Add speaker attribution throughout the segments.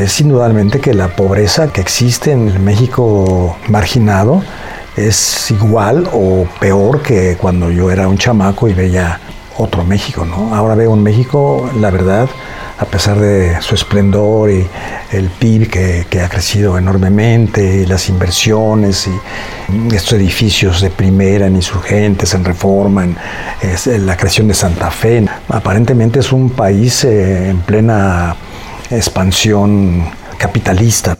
Speaker 1: Es indudablemente que la pobreza que existe en el México marginado es igual o peor que cuando yo era un chamaco y veía otro México, ¿no? Ahora veo un México, la verdad, a pesar de su esplendor y el PIB que, ha crecido enormemente, y las inversiones y estos edificios de primera en insurgentes, en reforma, en, la creación de Santa Fe, aparentemente es un país eh, en plena expansión capitalista.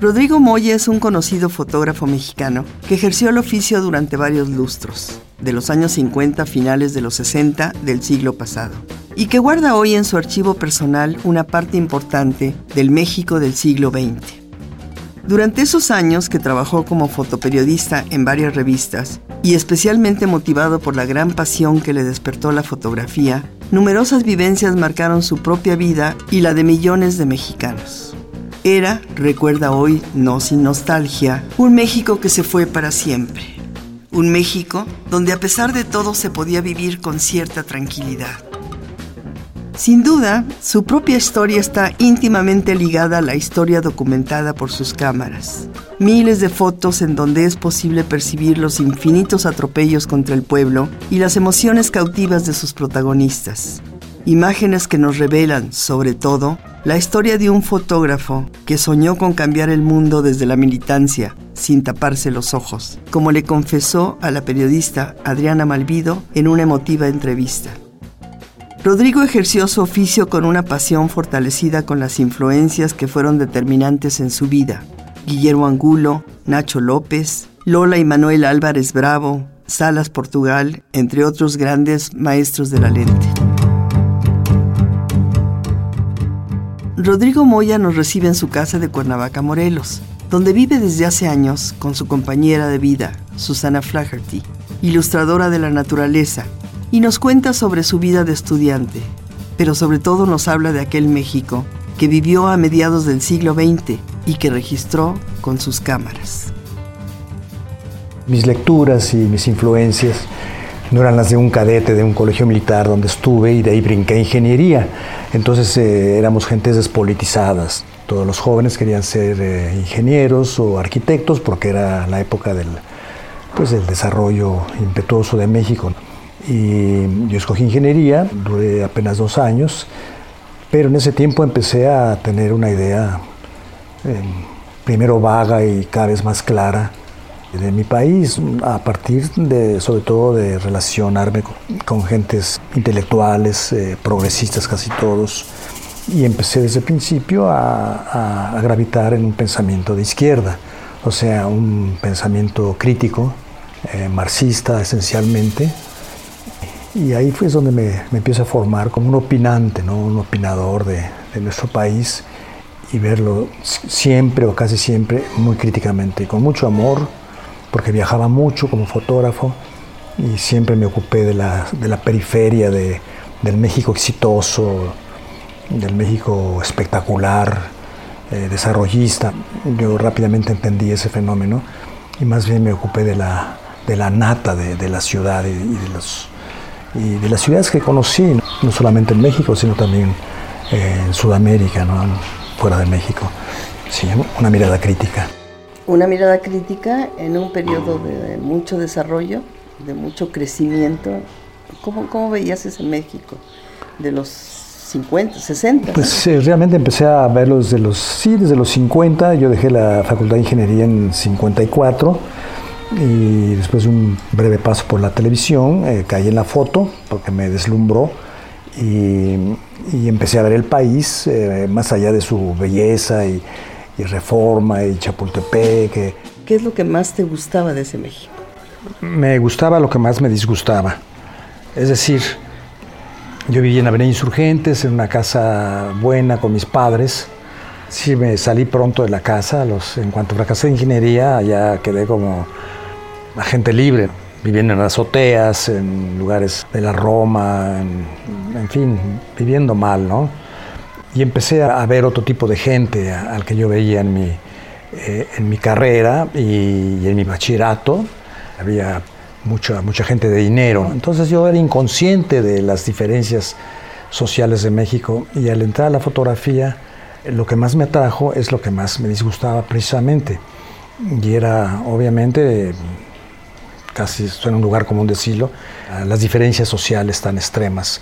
Speaker 2: Rodrigo Moya es un conocido fotógrafo mexicano que ejerció el oficio durante varios lustros, de los años 50 a finales de los 60 del siglo pasado, y que guarda hoy en su archivo personal una parte importante del México del siglo XX. Durante esos años que trabajó como fotoperiodista en varias revistas, y especialmente motivado por la gran pasión que le despertó la fotografía, numerosas vivencias marcaron su propia vida y la de millones de mexicanos. Era, recuerda hoy, no sin nostalgia, un México que se fue para siempre. Un México donde a pesar de todo se podía vivir con cierta tranquilidad. Sin duda, su propia historia está íntimamente ligada a la historia documentada por sus cámaras. Miles de fotos en donde es posible percibir los infinitos atropellos contra el pueblo y las emociones cautivas de sus protagonistas. Imágenes que nos revelan, sobre todo, la historia de un fotógrafo que soñó con cambiar el mundo desde la militancia, sin taparse los ojos, como le confesó a la periodista Adriana Malvido en una emotiva entrevista. Rodrigo ejerció su oficio con una pasión fortalecida con las influencias que fueron determinantes en su vida. Guillermo Angulo, Nacho López, Lola y Manuel Álvarez Bravo, Salas Portugal, entre otros grandes maestros de la lente. Rodrigo Moya nos recibe en su casa de Cuernavaca, Morelos, donde vive desde hace años con su compañera de vida, Susana Flaherty, ilustradora de la naturaleza, y nos cuenta sobre su vida de estudiante, pero sobre todo nos habla de aquel México que vivió a mediados del siglo XX y que registró con sus cámaras.
Speaker 1: Mis lecturas y mis influencias no eran las de un cadete de un colegio militar donde estuve y de ahí brinqué ingeniería. Entonces eh, éramos gentes despolitizadas. Todos los jóvenes querían ser eh, ingenieros o arquitectos porque era la época del, pues, del desarrollo impetuoso de México. Y yo escogí ingeniería, duré apenas dos años, pero en ese tiempo empecé a tener una idea eh, primero vaga y cada vez más clara de mi país, a partir de, sobre todo, de relacionarme con, gentes intelectuales, eh, progresistas casi todos, y empecé desde el principio a, gravitar en un pensamiento de izquierda, o sea, un pensamiento crítico, eh, marxista esencialmente, y ahí fue donde me, empiezo a formar como un opinante, ¿no? un opinador de, nuestro país y verlo siempre o casi siempre muy críticamente, con mucho amor, porque viajaba mucho como fotógrafo y siempre me ocupé de la, de la periferia de, del México exitoso, del México espectacular, eh, desarrollista. Yo rápidamente entendí ese fenómeno y más bien me ocupé de la, de la nata de, de la ciudad y, y de los y de las ciudades que conocí, no solamente en México, sino también eh, en Sudamérica, ¿no? fuera de México. Sí, una mirada crítica.
Speaker 2: Una mirada crítica en un periodo de mucho desarrollo, de mucho crecimiento. ¿Cómo, cómo veías ese México de los 50, 60?
Speaker 1: Pues eh, realmente empecé a verlo desde los, sí, desde los 50. Yo dejé la Facultad de Ingeniería en 54 y después de un breve paso por la televisión eh, caí en la foto porque me deslumbró y, empecé a ver el país eh, más allá de su belleza y, y Reforma y Chapultepec.
Speaker 2: ¿Qué es lo que más te gustaba de ese México?
Speaker 1: Me gustaba lo que más me disgustaba. Es decir, yo vivía en Avenida Insurgentes, en una casa buena con mis padres. Sí, me salí pronto de la casa. Los, en cuanto fracasé de ingeniería, ya quedé como agente libre, viviendo en azoteas, en lugares de la Roma, en, fin, viviendo mal, ¿no? Y empecé a, ver otro tipo de gente al que yo veía en mi, eh, en mi carrera y, y en mi bachillerato. Había mucha, mucha gente de dinero. Entonces yo era inconsciente de las diferencias sociales de México y al entrar a la fotografía lo que más me atrajo es lo que más me disgustaba precisamente. Y era obviamente, casi en un lugar común decirlo, las diferencias sociales tan extremas.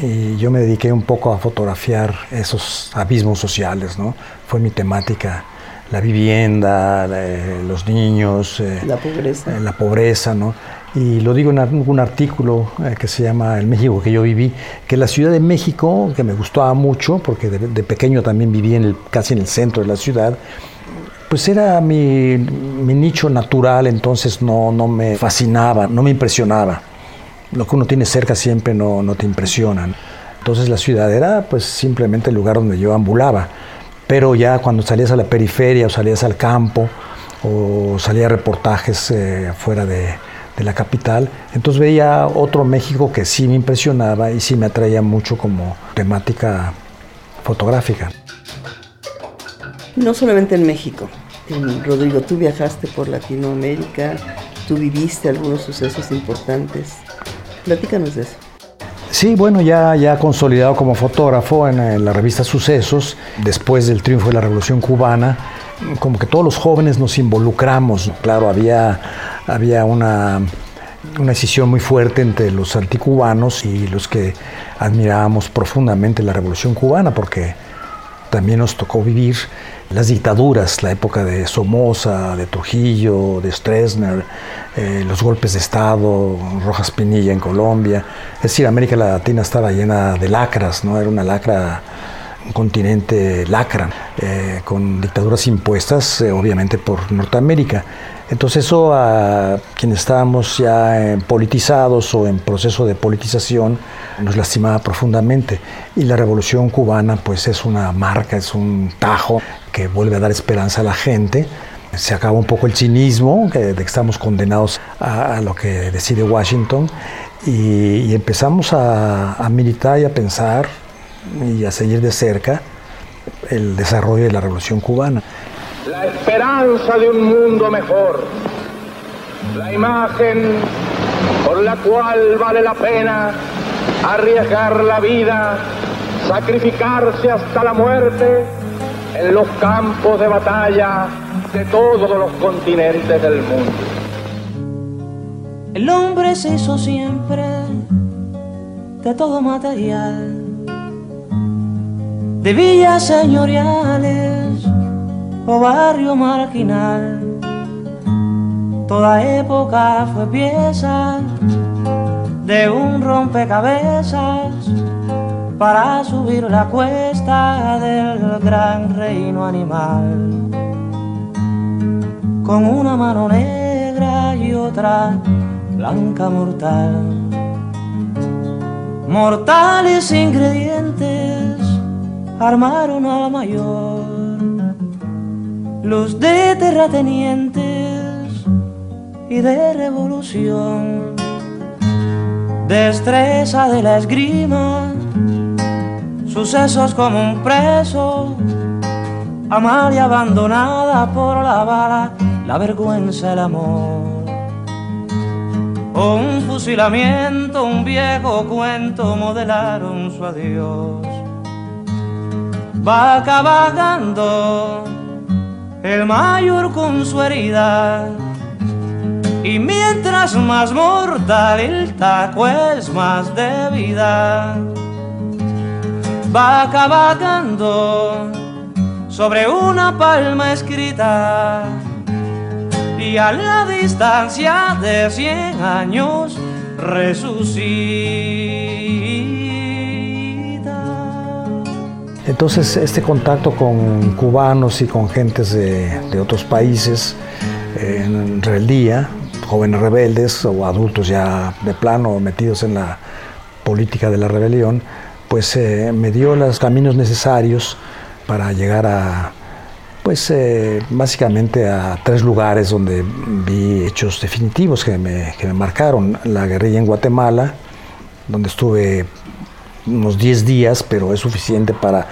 Speaker 1: Y yo me dediqué un poco a fotografiar esos abismos sociales, ¿no? Fue mi temática la vivienda, los niños,
Speaker 2: eh, la pobreza.
Speaker 1: Eh, la pobreza, ¿no? Y lo digo en un artículo eh, que se llama El México que yo viví, que la Ciudad de México, que me gustaba mucho, porque de, pequeño también viví en el, casi en el centro de la ciudad, pues era mi, nicho natural, entonces no, no me fascinaba, no me impresionaba. Lo que uno tiene cerca siempre no, no te impresiona. Entonces la ciudad era pues simplemente el lugar donde yo ambulaba pero ya cuando salías a la periferia o salías al campo o salía reportajes eh, fuera de, la capital, entonces veía otro México que sí me impresionaba y sí me atraía mucho como temática fotográfica.
Speaker 2: No solamente en México, Rodrigo, tú viajaste por Latinoamérica, tú viviste algunos sucesos importantes. Platícanos de eso.
Speaker 1: Sí, bueno, ya, ya consolidado como fotógrafo en, la revista Sucesos, después del triunfo de la Revolución Cubana, como que todos los jóvenes nos involucramos. Claro, había, había una, una muy fuerte entre los anticubanos y los que admirábamos profundamente la Revolución Cubana, porque también nos tocó vivir las dictaduras, la época de Somoza, de Trujillo, de Stroessner, eh, los golpes de Estado, Rojas Pinilla en Colombia. Es decir, América Latina estaba llena de lacras, ¿no? Era una lacra, un continente lacra, eh, con dictaduras impuestas, eh, obviamente, por Norteamérica. Entonces eso a quienes estábamos ya politizados o en proceso de politización nos lastimaba profundamente. Y la revolución cubana pues es una marca, es un tajo que vuelve a dar esperanza a la gente. Se acaba un poco el cinismo de que estamos condenados a, lo que decide Washington y, empezamos a, a militar y a pensar y a seguir de cerca el desarrollo de la revolución cubana.
Speaker 3: La esperanza de un mundo mejor, la imagen por la cual vale la pena arriesgar la vida, sacrificarse hasta la muerte en los campos de batalla de todos los continentes del mundo.
Speaker 4: El hombre se hizo siempre de todo material, de villas señoriales o barrio marginal. Toda época fue pieza de un rompecabezas para subir la cuesta del gran reino animal. Con una mano negra y otra blanca mortal. Mortales ingredientes armaron a mayor los de terratenientes y de revolución, destreza de la esgrima, sucesos como un preso, Amalia abandonada por la bala, la vergüenza, el amor. O un fusilamiento, un viejo cuento modelaron su adiós. Va cabalgando el mayor con su herida. Y mientras más mortal el taco es más de vida, va cabalgando sobre una palma escrita y a la distancia de cien años resucita.
Speaker 1: Entonces este contacto con cubanos y con gentes de, otros países en rebeldía, jóvenes rebeldes o adultos ya de plano metidos en la política de la rebelión, pues eh, me dio los caminos necesarios para llegar a, pues eh, básicamente a tres lugares donde vi hechos definitivos que me, que me marcaron. La guerrilla en Guatemala, donde estuve unos 10 días, pero es suficiente para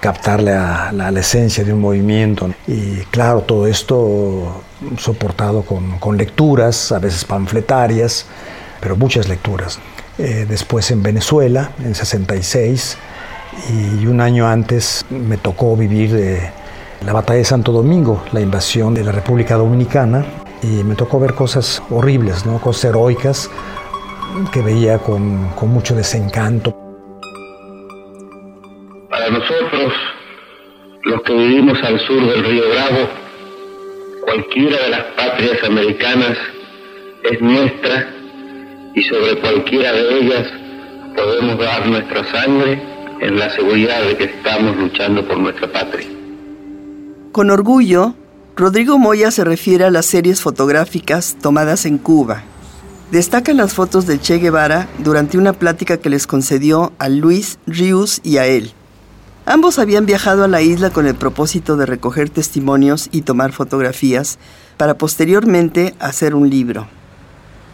Speaker 1: captar la, la, esencia de un movimiento. Y claro, todo esto soportado con, con lecturas, a veces panfletarias, pero muchas lecturas. Eh, después en Venezuela, en 66, y un año antes me tocó vivir de la batalla de Santo Domingo, la invasión de la República Dominicana, y me tocó ver cosas horribles, ¿no? cosas heroicas que veía con, con mucho desencanto.
Speaker 3: Para nosotros, los que vivimos al sur del río Bravo, cualquiera de las patrias americanas es nuestra y sobre cualquiera de ellas podemos dar nuestra sangre en la seguridad de que estamos luchando por nuestra patria.
Speaker 2: Con orgullo, Rodrigo Moya se refiere a las series fotográficas tomadas en Cuba. Destacan las fotos del Che Guevara durante una plática que les concedió a Luis Rius y a él. Ambos habían viajado a la isla con el propósito de recoger testimonios y tomar fotografías para posteriormente hacer un libro.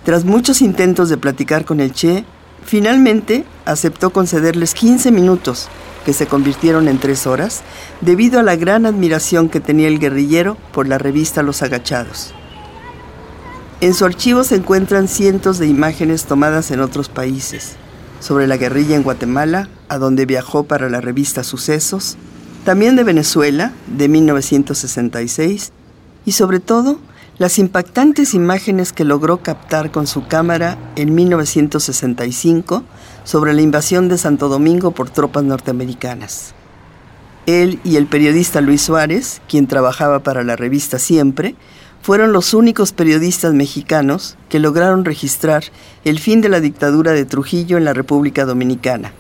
Speaker 2: Tras muchos intentos de platicar con el Che, finalmente aceptó concederles 15 minutos, que se convirtieron en tres horas, debido a la gran admiración que tenía el guerrillero por la revista Los Agachados. En su archivo se encuentran cientos de imágenes tomadas en otros países, sobre la guerrilla en Guatemala, a donde viajó para la revista Sucesos, también de Venezuela, de 1966, y sobre todo las impactantes imágenes que logró captar con su cámara en 1965 sobre la invasión de Santo Domingo por tropas norteamericanas. Él y el periodista Luis Suárez, quien trabajaba para la revista Siempre, fueron los únicos periodistas mexicanos que lograron registrar el fin de la dictadura de Trujillo en la República Dominicana,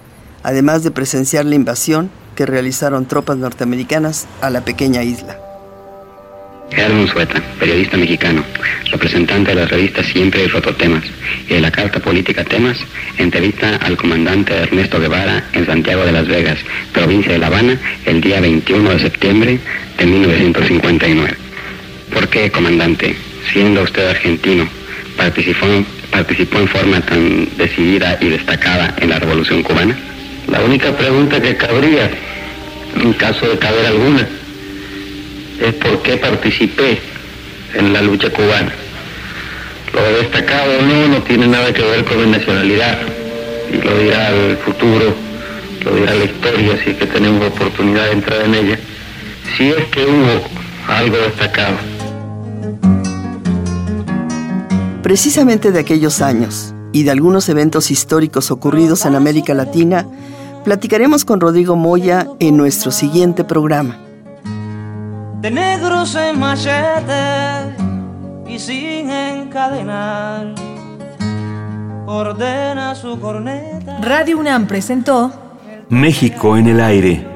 Speaker 2: además de presenciar la invasión que realizaron tropas norteamericanas a la pequeña isla.
Speaker 5: Gerardo Sueta, periodista mexicano, representante de la revista Siempre y Fototemas y de la carta política Temas, entrevista al comandante Ernesto Guevara en Santiago de Las Vegas, provincia de La Habana, el día 21 de septiembre de 1959. ¿Por qué, comandante, siendo usted argentino, participó, participó en forma tan decidida y destacada en la Revolución Cubana?
Speaker 3: La única pregunta que cabría, en caso de caber alguna, es por qué participé en la lucha cubana. Lo de destacado no no tiene nada que ver con mi nacionalidad y lo dirá el futuro, lo dirá la historia si es que tenemos oportunidad de entrar en ella, si es que hubo algo destacado.
Speaker 2: Precisamente de aquellos años y de algunos eventos históricos ocurridos en América Latina, platicaremos con Rodrigo Moya en nuestro siguiente programa
Speaker 4: de negros en machete y sin encadenar. Ordena su corneta.
Speaker 6: Radio UNAM presentó
Speaker 7: México en el aire.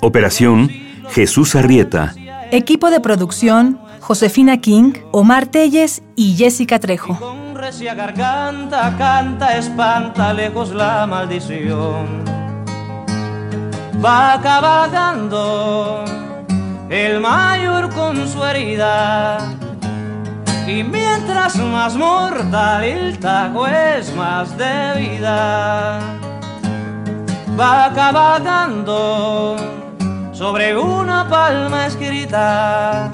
Speaker 7: Operación Jesús Arrieta.
Speaker 6: Equipo de producción Josefina King, Omar Telles y Jessica Trejo.
Speaker 4: con recia garganta canta, espanta lejos la maldición. Va cabalgando el mayor con su herida. Y mientras más mortal el tajo es más de vida, va cabalgando sobre una palma escrita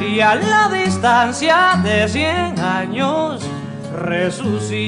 Speaker 4: y a la distancia de cien años resucita.